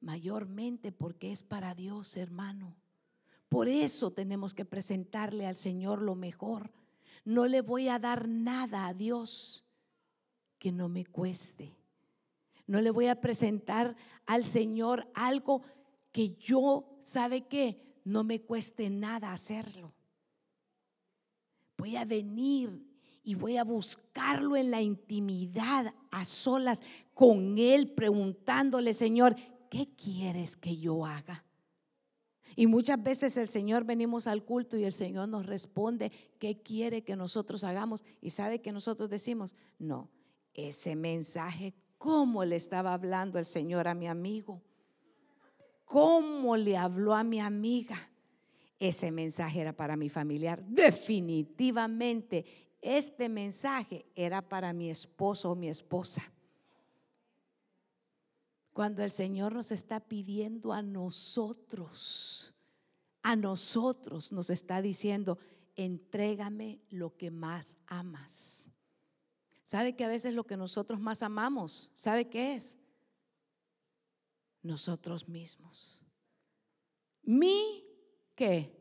Mayormente porque es para Dios, hermano. Por eso tenemos que presentarle al Señor lo mejor no le voy a dar nada a Dios que no me cueste. No le voy a presentar al Señor algo que yo, ¿sabe qué? No me cueste nada hacerlo. Voy a venir y voy a buscarlo en la intimidad, a solas con Él, preguntándole, Señor, ¿qué quieres que yo haga? Y muchas veces el Señor venimos al culto y el Señor nos responde qué quiere que nosotros hagamos. Y sabe que nosotros decimos, no, ese mensaje, ¿cómo le estaba hablando el Señor a mi amigo? ¿Cómo le habló a mi amiga? Ese mensaje era para mi familiar. Definitivamente, este mensaje era para mi esposo o mi esposa. Cuando el Señor nos está pidiendo a nosotros, a nosotros nos está diciendo, entrégame lo que más amas. ¿Sabe que a veces lo que nosotros más amamos, ¿sabe qué es? Nosotros mismos. Mi, ¿qué?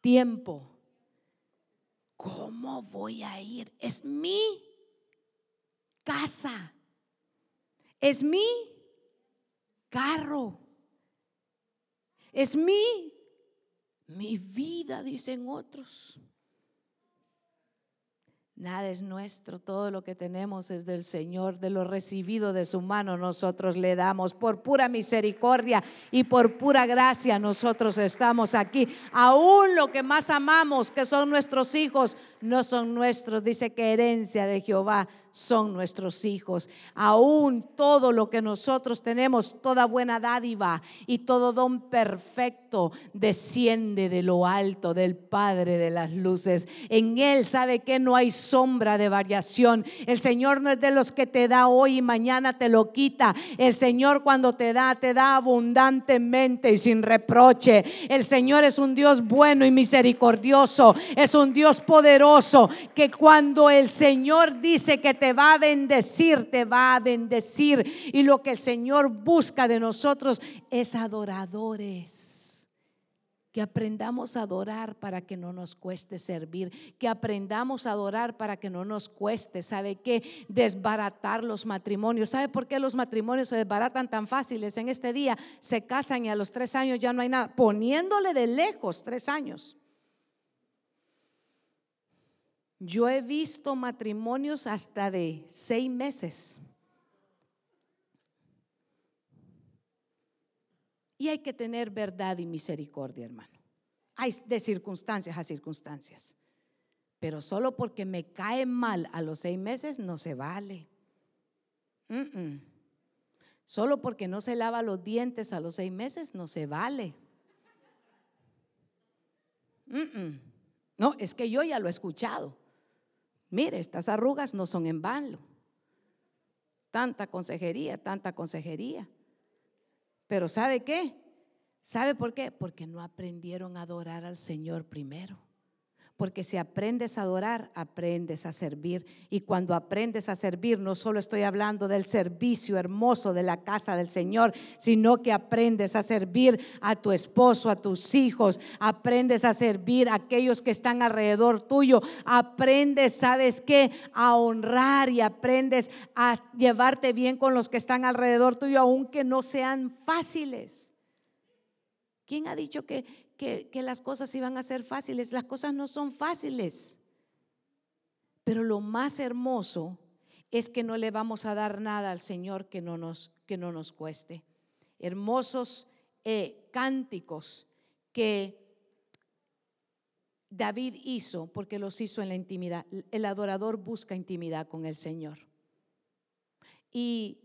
Tiempo. ¿Cómo voy a ir? Es mi casa es mi carro. Es mi, mi vida, dicen otros. Nada es nuestro, todo lo que tenemos es del Señor, de lo recibido de su mano nosotros le damos. Por pura misericordia y por pura gracia nosotros estamos aquí. Aún lo que más amamos, que son nuestros hijos, no son nuestros, dice que herencia de Jehová son nuestros hijos. Aún todo lo que nosotros tenemos, toda buena dádiva y todo don perfecto desciende de lo alto del Padre de las luces. En Él sabe que no hay sombra de variación. El Señor no es de los que te da hoy y mañana te lo quita. El Señor cuando te da, te da abundantemente y sin reproche. El Señor es un Dios bueno y misericordioso. Es un Dios poderoso que cuando el Señor dice que te va a bendecir, te va a bendecir. Y lo que el Señor busca de nosotros es adoradores. Que aprendamos a adorar para que no nos cueste servir. Que aprendamos a adorar para que no nos cueste. ¿Sabe qué? Desbaratar los matrimonios. ¿Sabe por qué los matrimonios se desbaratan tan fáciles? En este día se casan y a los tres años ya no hay nada. Poniéndole de lejos tres años. Yo he visto matrimonios hasta de seis meses. Y hay que tener verdad y misericordia, hermano. Hay de circunstancias a circunstancias. Pero solo porque me cae mal a los seis meses no se vale. Solo porque no se lava los dientes a los seis meses no se vale. no, es que yo ya lo he escuchado. Mire, estas arrugas no son en vano. Tanta consejería, tanta consejería. Pero ¿sabe qué? ¿Sabe por qué? Porque no aprendieron a adorar al Señor primero. Porque si aprendes a adorar, aprendes a servir. Y cuando aprendes a servir, no solo estoy hablando del servicio hermoso de la casa del Señor, sino que aprendes a servir a tu esposo, a tus hijos, aprendes a servir a aquellos que están alrededor tuyo, aprendes, ¿sabes qué? A honrar y aprendes a llevarte bien con los que están alrededor tuyo, aunque no sean fáciles. ¿Quién ha dicho que, que, las cosas iban a ser fáciles. Las cosas no son fáciles. Pero lo más hermoso es que no le vamos a dar nada al Señor que no nos, que no nos cueste. Hermosos eh, cánticos que David hizo, porque los hizo en la intimidad. El adorador busca intimidad con el Señor. Y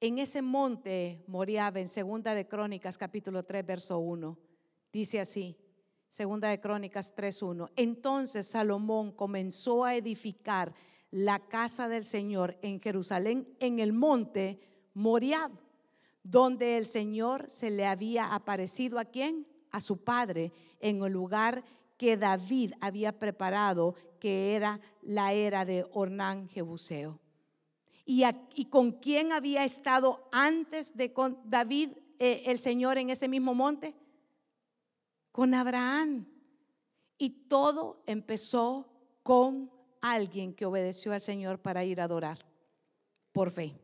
en ese monte Moriab, en Segunda de Crónicas, capítulo 3, verso 1, dice así, Segunda de Crónicas 3.1. Entonces Salomón comenzó a edificar la casa del Señor en Jerusalén, en el monte Moriab, donde el Señor se le había aparecido a quién? A su padre, en el lugar que David había preparado, que era la era de Ornán Jebuseo. ¿Y, ¿Y, con quién había estado antes de con David eh, el Señor en ese mismo monte? Con Abraham. Y todo empezó con alguien que obedeció al Señor para ir a adorar por fe.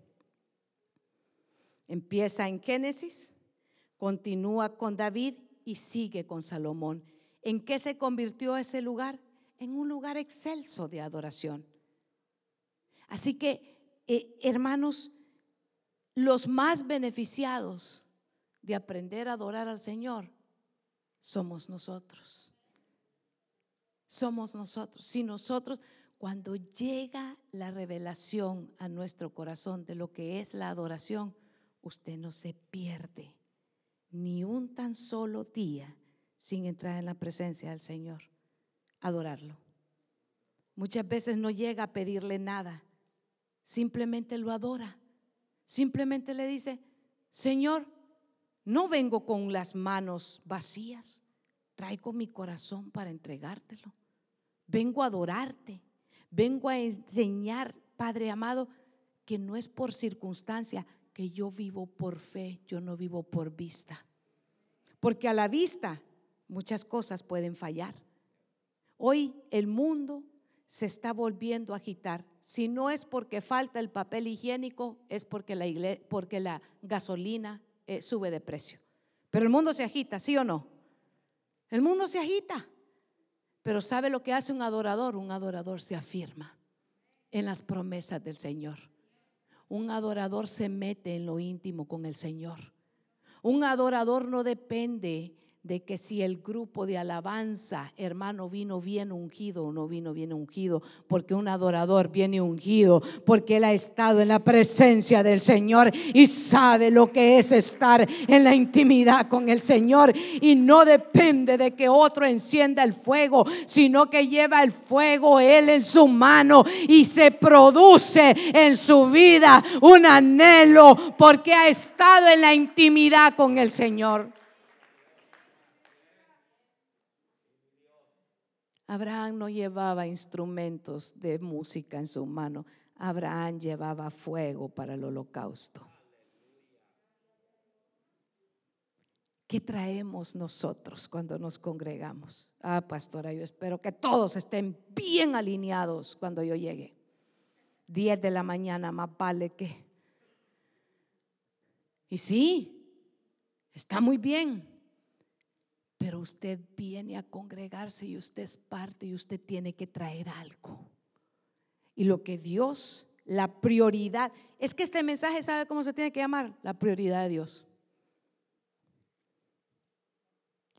Empieza en Génesis, continúa con David y sigue con Salomón. ¿En qué se convirtió ese lugar? En un lugar excelso de adoración. Así que, eh, hermanos, los más beneficiados de aprender a adorar al Señor somos nosotros. Somos nosotros. Si nosotros, cuando llega la revelación a nuestro corazón de lo que es la adoración, usted no se pierde ni un tan solo día sin entrar en la presencia del Señor, adorarlo. Muchas veces no llega a pedirle nada, simplemente lo adora. Simplemente le dice, Señor, no vengo con las manos vacías, traigo mi corazón para entregártelo. Vengo a adorarte, vengo a enseñar, Padre amado, que no es por circunstancia, que yo vivo por fe, yo no vivo por vista. Porque a la vista muchas cosas pueden fallar. Hoy el mundo se está volviendo a agitar. Si no es porque falta el papel higiénico, es porque la, porque la gasolina eh, sube de precio. Pero el mundo se agita, ¿sí o no? El mundo se agita. Pero ¿sabe lo que hace un adorador? Un adorador se afirma en las promesas del Señor. Un adorador se mete en lo íntimo con el Señor. Un adorador no depende de que si el grupo de alabanza, hermano, vino bien ungido o no vino bien ungido, porque un adorador viene ungido, porque él ha estado en la presencia del Señor y sabe lo que es estar en la intimidad con el Señor y no depende de que otro encienda el fuego, sino que lleva el fuego él en su mano y se produce en su vida un anhelo porque ha estado en la intimidad con el Señor. Abraham no llevaba instrumentos de música en su mano. Abraham llevaba fuego para el holocausto. ¿Qué traemos nosotros cuando nos congregamos? Ah, pastora, yo espero que todos estén bien alineados cuando yo llegue. 10 de la mañana, más vale que. Y sí, está muy bien. Pero usted viene a congregarse y usted es parte y usted tiene que traer algo. Y lo que Dios, la prioridad, es que este mensaje sabe cómo se tiene que llamar, la prioridad de Dios.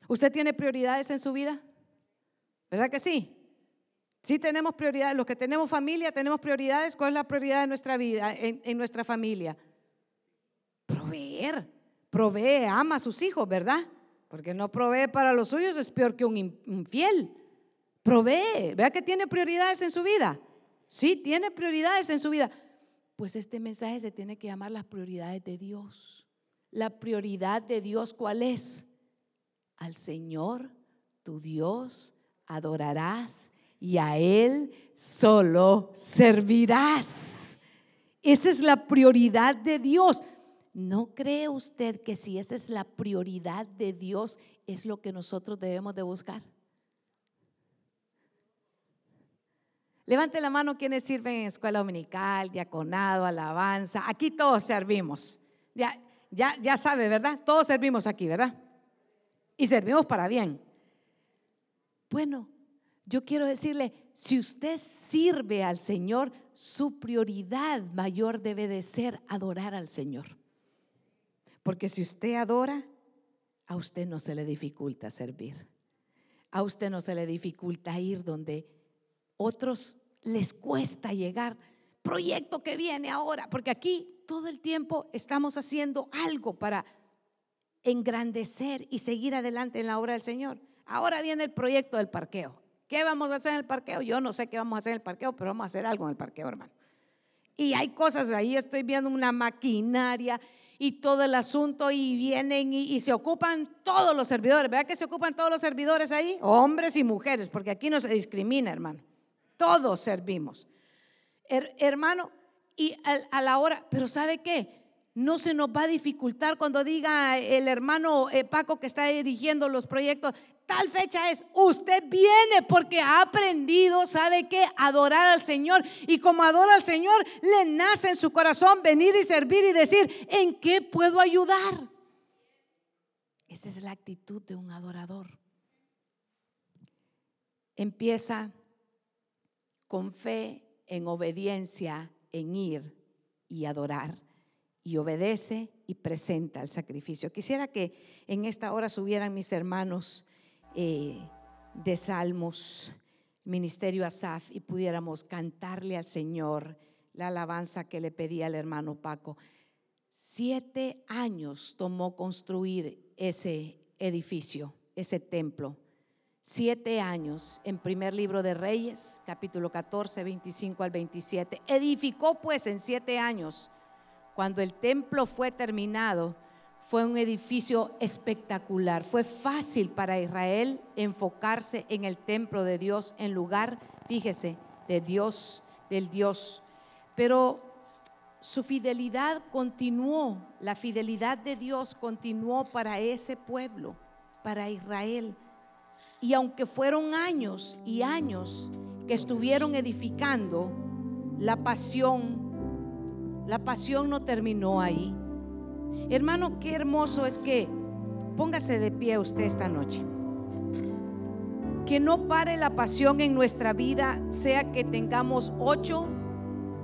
¿Usted tiene prioridades en su vida? ¿Verdad que sí? Sí tenemos prioridades. Los que tenemos familia tenemos prioridades. ¿Cuál es la prioridad de nuestra vida, en, en nuestra familia? Proveer. Provee, ama a sus hijos, ¿verdad? Porque no provee para los suyos es peor que un infiel. Provee. Vea que tiene prioridades en su vida. Sí, tiene prioridades en su vida. Pues este mensaje se tiene que llamar las prioridades de Dios. La prioridad de Dios, ¿cuál es? Al Señor, tu Dios, adorarás y a Él solo servirás. Esa es la prioridad de Dios. ¿No cree usted que si esa es la prioridad de Dios, es lo que nosotros debemos de buscar? Levante la mano quienes sirven en escuela dominical, diaconado, alabanza. Aquí todos servimos. Ya, ya, ya sabe, ¿verdad? Todos servimos aquí, ¿verdad? y servimos para bien. Bueno, yo quiero decirle, si usted sirve al Señor, su prioridad mayor debe de ser adorar al Señor. Porque si usted adora, a usted no se le dificulta servir. A usted no se le dificulta ir donde otros les cuesta llegar. Proyecto que viene ahora, porque aquí todo el tiempo estamos haciendo algo para engrandecer y seguir adelante en la obra del Señor. Ahora viene el proyecto del parqueo. ¿Qué vamos a hacer en el parqueo? Yo no sé qué vamos a hacer en el parqueo, pero vamos a hacer algo en el parqueo, hermano. Y hay cosas ahí, estoy viendo una maquinaria y todo el asunto y vienen y, se ocupan todos los servidores. ¿Verdad que se ocupan todos los servidores ahí? Hombres y mujeres, porque aquí no se discrimina, hermano. Todos servimos. hermano, y a, la hora, pero ¿sabe qué? No se nos va a dificultar cuando diga el hermano eh, Paco que está dirigiendo los proyectos, tal fecha es, usted viene porque ha aprendido, ¿sabe qué? Adorar al Señor. Y como adora al Señor, le nace en su corazón venir y servir y decir, ¿en qué puedo ayudar? Esa es la actitud de un adorador. Empieza con fe, en obediencia, en ir y adorar. Y obedece y presenta el sacrificio. Quisiera que en esta hora subieran mis hermanos eh, de salmos, ministerio Asaf, y pudiéramos cantarle al Señor la alabanza que le pedía al hermano Paco. Siete años tomó construir ese edificio, ese templo. Siete años en primer libro de Reyes, capítulo 14, 25 al 27. Edificó pues en siete años. Cuando el templo fue terminado, fue un edificio espectacular. Fue fácil para Israel enfocarse en el templo de Dios en lugar, fíjese, de Dios, del Dios. Pero su fidelidad continuó, la fidelidad de Dios continuó para ese pueblo, para Israel. Y aunque fueron años y años que estuvieron edificando, la pasión, la pasión no terminó ahí Hermano, qué hermoso es que póngase de pie usted esta noche. Que no pare la pasión en nuestra vida, sea que tengamos 8,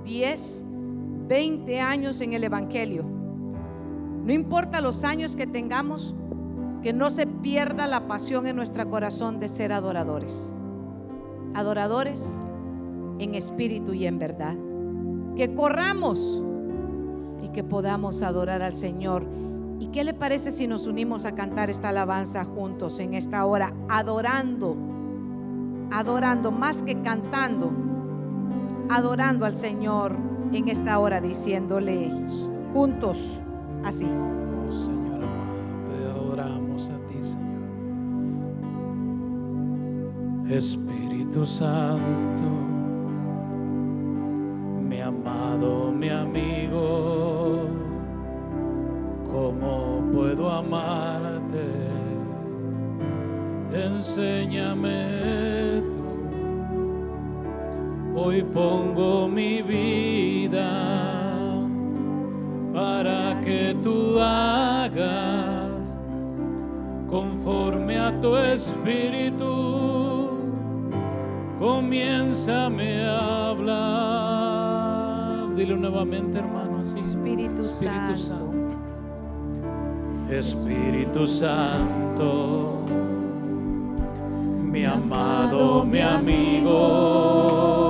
10, 20 años en el Evangelio. No importa los años que tengamos, que no se pierda la pasión en nuestro corazón de ser adoradores. Adoradores en espíritu y en verdad. Que corramos que podamos adorar al Señor. ¿Y qué le parece si nos unimos a cantar esta alabanza juntos en esta hora, adorando, adorando más que cantando, adorando al Señor en esta hora, diciéndole juntos así. Oh, Señor adoramos a ti, Señor. Espíritu Santo, amado, mi amigo ¿Cómo puedo amarte? Enséñame tú. Hoy pongo mi vida para que tú hagas conforme a tu espíritu. Comiénzame a hablar. Dile nuevamente, hermano, así. Espíritu, Santo. Espíritu Santo, mi amado, mi amigo